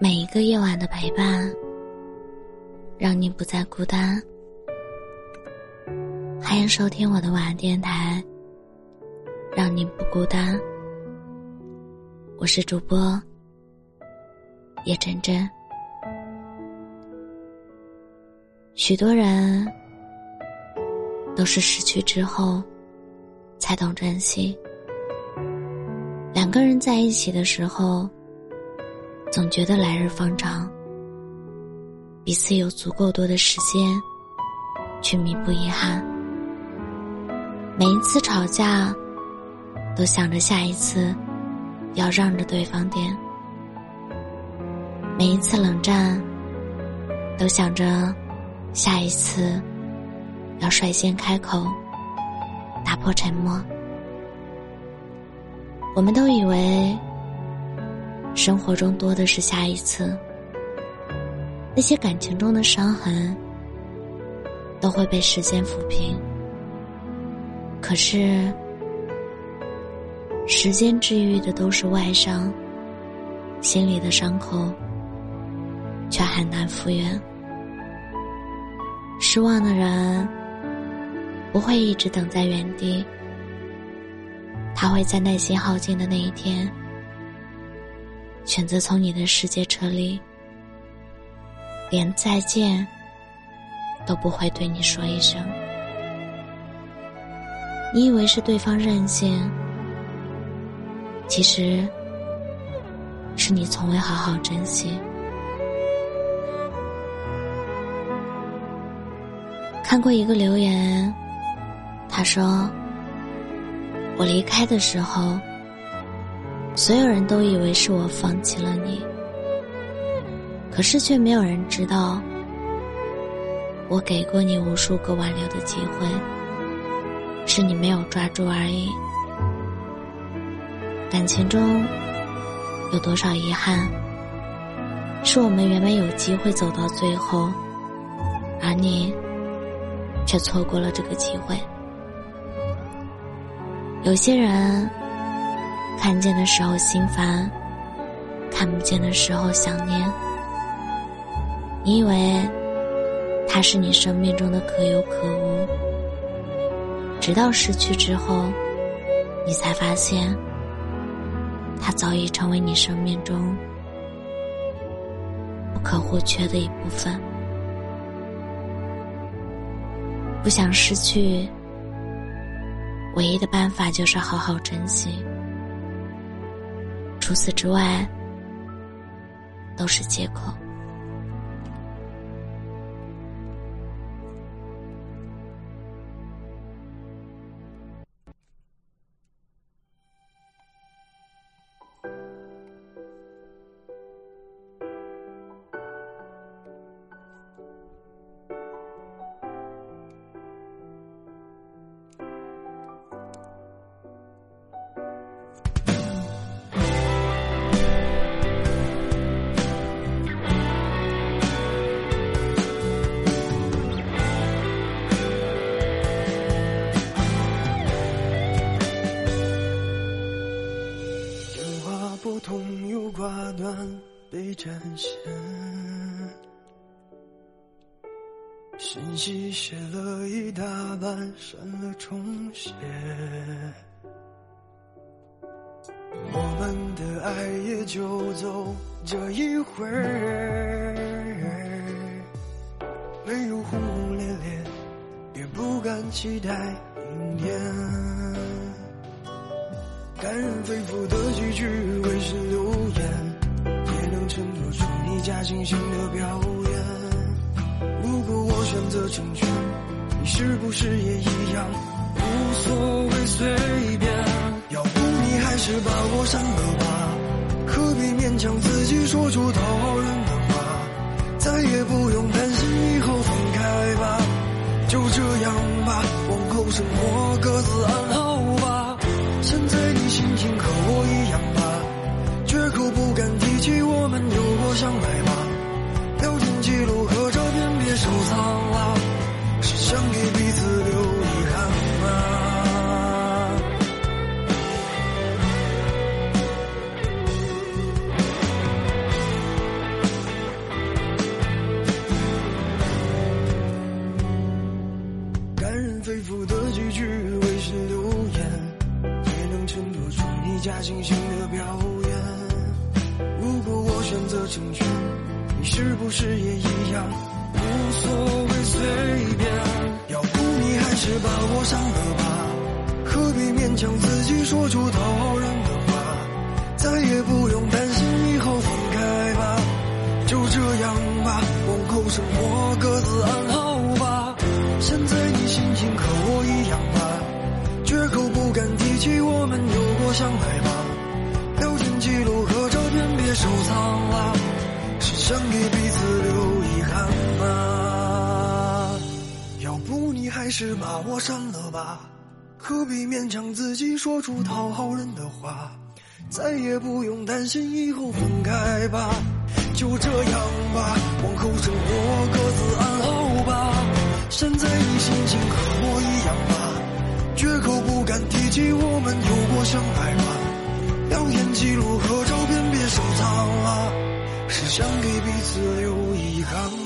每一个夜晚的陪伴，让你不再孤单。欢迎收听我的晚安电台，让你不孤单。我是主播叶真真。许多人都是失去之后才懂珍惜。两个人在一起的时候，总觉得来日方长，彼此有足够多的时间去弥补遗憾。每一次吵架，都想着下一次要让着对方点；每一次冷战，都想着下一次要率先开口，打破沉默。我们都以为，生活中多的是下一次，那些感情中的伤痕都会被时间抚平。可是，时间治愈的都是外伤，心里的伤口却很难复原。失望的人不会一直等在原地。他会在耐心耗尽的那一天，选择从你的世界撤离，连再见都不会对你说一声。你以为是对方任性，其实是你从未好好珍惜。看过一个留言，他说。我离开的时候，所有人都以为是我放弃了你，可是却没有人知道，我给过你无数个挽留的机会，是你没有抓住而已。感情中有多少遗憾，是我们原本有机会走到最后，而你却错过了这个机会。有些人看见的时候心烦，看不见的时候想念。你以为他是你生命中的可有可无，直到失去之后，你才发现他早已成为你生命中不可或缺的一部分。不想失去。唯一的办法就是好好珍惜，除此之外，都是借口。又痛又挂断被展现，信息写了一大半，删了重写。我们的爱也就走这一回，没有轰轰烈烈，也不敢期待明天。感人肺腑的几句，为是留言。也能衬托出你假惺惺的表演。如果我选择成全，你是不是也一样无所谓随便？要不你还是把我删了吧，何必勉强自己说出讨好人的话？再也不用担心以后分开吧，就这样吧，往后生活各自安好。和我一样吧，绝口不敢提起我们有过相爱吧。聊天记录和照片别收藏了，是想给彼此留遗憾吗？感人肺腑的几句微信留言。假惺惺的表演。如果我选择成全，你是不是也一样？无所谓，随便。要不你还是把我删了吧，何必勉强自己说出讨好人的话？再也不用担心以后分开吧，就这样吧，往后生活各自安好吧。现在你心情和我一样吧，绝口不敢提起我们有相爱吧。聊天记录和照片别收藏了，是想给彼此留遗憾吗？要不你还是把我删了吧，何必勉强自己说出讨好人的话？再也不用担心以后分开吧，就这样吧，往后生活各自安好吧。现在你心情和我一样吧，相爱吗。聊天记录和照片别收藏了，是想给彼此留遗憾吗？